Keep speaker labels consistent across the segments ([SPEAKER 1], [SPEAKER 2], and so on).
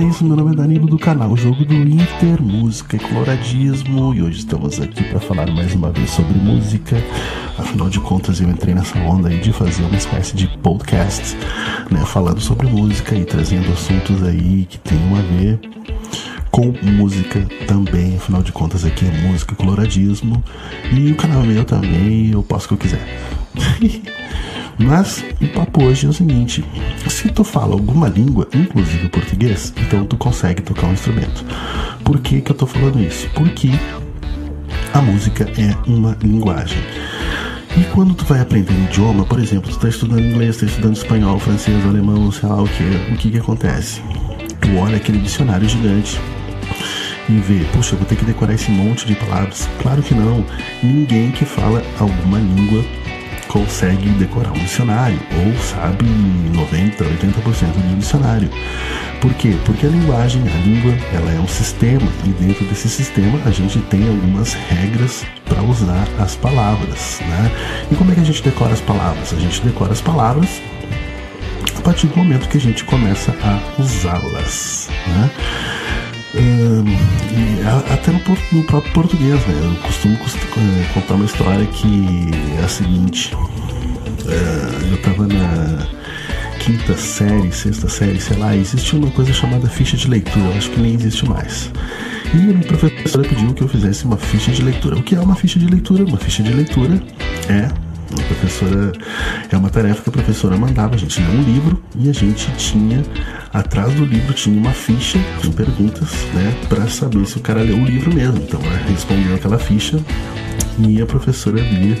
[SPEAKER 1] É isso, meu nome é Danilo do canal Jogo do Inter, Música e Coloradismo e hoje estamos aqui para falar mais uma vez sobre música. Afinal de contas, eu entrei nessa onda aí de fazer uma espécie de podcast, né, falando sobre música e trazendo assuntos aí que tenham a ver com música também, afinal de contas aqui é música e coloradismo e o canal é meu também, eu posso o que eu quiser. Mas o papo hoje é o seguinte: se tu fala alguma língua, inclusive o português, então tu consegue tocar um instrumento. Por que, que eu tô falando isso? Porque a música é uma linguagem. E quando tu vai aprender um idioma, por exemplo, tu está estudando inglês, está estudando espanhol, francês, alemão, sei lá o que, o que que acontece? Tu olha aquele dicionário gigante e vê, puxa, eu vou ter que decorar esse monte de palavras. Claro que não. Ninguém que fala alguma língua consegue decorar um dicionário, ou sabe 90, 80% do dicionário. Por quê? Porque a linguagem, a língua, ela é um sistema e dentro desse sistema a gente tem algumas regras para usar as palavras, né? E como é que a gente decora as palavras? A gente decora as palavras a partir do momento que a gente começa a usá-las, né? Até no, no, próprio português, né? Eu costumo, costumo, contar uma história que é a seguinte. Eu tava na quinta série, sexta série, sei lá, existia uma coisa chamada ficha de leitura, acho que nem existe mais. E a professora pediu que eu fizesse uma ficha de leitura. O que é uma ficha de leitura? Uma ficha de leitura é a professora é uma tarefa que a professora mandava a gente ler um livro e a gente tinha atrás do livro tinha uma ficha com perguntas, né, para saber se o cara leu o livro mesmo. Então, ela respondeu aquela ficha e a professora via,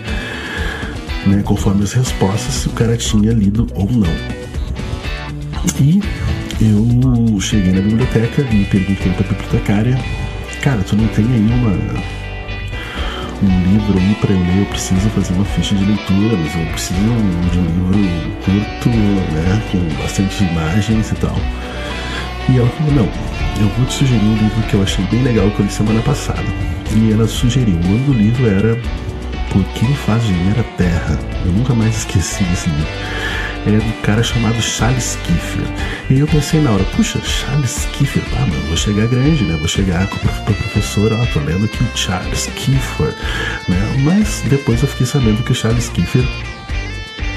[SPEAKER 1] né, conforme as respostas, se o cara tinha lido ou não. E eu cheguei na biblioteca e perguntei para a bibliotecária, cara, tu não tem aí uma um livro aí para eu ler, eu preciso fazer uma ficha de leitura, mas eu preciso de um livro curto, né, com bastante imagens e tal. E ela falou, não, eu vou te sugerir um livro que eu achei bem legal que eu li semana passada. E ela sugeriu, o nome do livro era Por Quem Faz Gemer a Terra. Eu nunca mais esqueci desse livro é do cara chamado Charles Kiefer. E eu pensei na hora, puxa, Charles Kiefer, ah, mano, vou chegar grande, né? Vou chegar com a professora, ó, tô lendo aqui o Charles Kiefer, né? Mas depois eu fiquei sabendo que o Charles Kiefer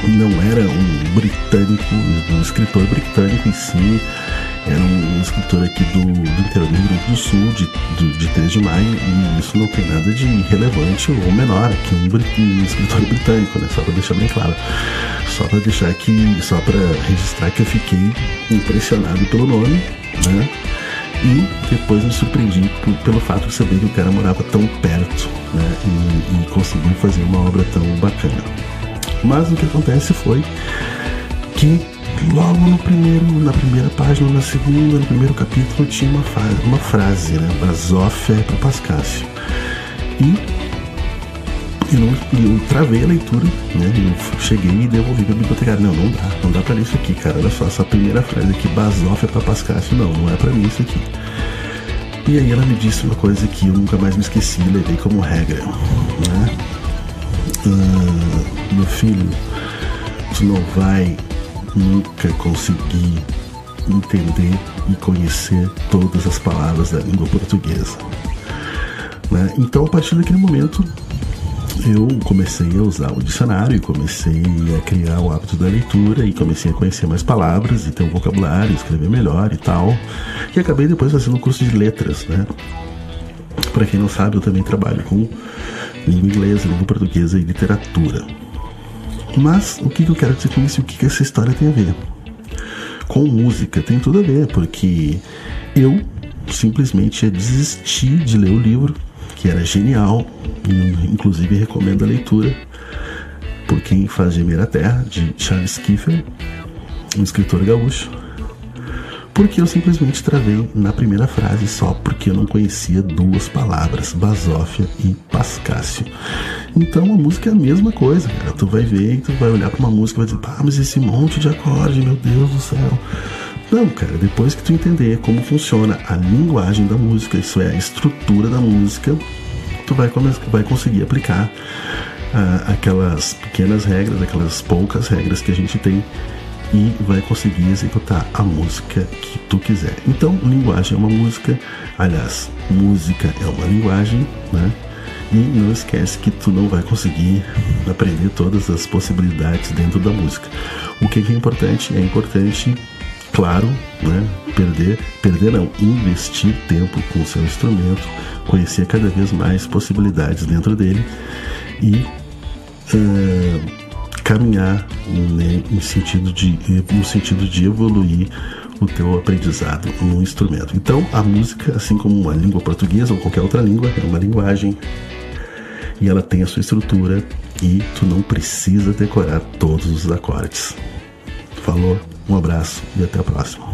[SPEAKER 1] não era um britânico, um escritor britânico em si, era um escritor aqui do, do interior do Rio Grande do Sul, de, do, de 3 de maio, e isso não tem nada de relevante ou menor que um, um escritor britânico, né? Só para deixar bem claro. Só para deixar aqui, só para registrar que eu fiquei impressionado pelo nome, né? E depois me surpreendi pelo fato de saber que o cara morava tão perto, né? E, e conseguiu fazer uma obra tão bacana. Mas o que acontece foi que logo no primeiro, na primeira página, na segunda, no primeiro capítulo tinha uma, uma frase, né? Basófia é para Pascácio. E eu, eu travei a leitura, né? Eu cheguei e devolvi para a bibliotecária. Não, não dá, não dá para isso aqui, cara. Olha só, essa primeira frase aqui, Basófia é para Pascácio. Não, não é para mim isso aqui. E aí ela me disse uma coisa que eu nunca mais me esqueci, levei como regra, né? Ah, meu filho, tu não vai nunca conseguir entender e conhecer todas as palavras da língua portuguesa. Né? Então, a partir daquele momento, eu comecei a usar o dicionário, comecei a criar o hábito da leitura e comecei a conhecer mais palavras e ter um vocabulário, escrever melhor e tal. E acabei depois fazendo um curso de letras, né? Para quem não sabe, eu também trabalho com língua inglesa, língua portuguesa e literatura. Mas o que eu quero dizer com isso e o que essa história tem a ver? Com música tem tudo a ver, porque eu simplesmente desisti de ler o livro, que era genial, inclusive recomendo a leitura por quem faz gemer a terra, de Charles Kiefer, um escritor gaúcho porque eu simplesmente travei na primeira frase só porque eu não conhecia duas palavras, basófia e pascácio. Então a música é a mesma coisa, cara. Tu vai ver e tu vai olhar para uma música e vai dizer, pá, mas esse monte de acorde, meu Deus do céu. Não, cara, depois que tu entender como funciona a linguagem da música, isso é, a estrutura da música, tu vai, vai conseguir aplicar uh, aquelas pequenas regras, aquelas poucas regras que a gente tem e vai conseguir executar a música que tu quiser. Então, linguagem é uma música, aliás, música é uma linguagem, né? E não esquece que tu não vai conseguir aprender todas as possibilidades dentro da música. O que é importante? É importante, claro, né? Perder, perder não, investir tempo com o seu instrumento, conhecer cada vez mais possibilidades dentro dele e uh, caminhar né, em sentido de, no sentido de evoluir o teu aprendizado no instrumento. Então, a música, assim como a língua portuguesa ou qualquer outra língua, é uma linguagem e ela tem a sua estrutura e tu não precisa decorar todos os acordes. Falou, um abraço e até a próxima.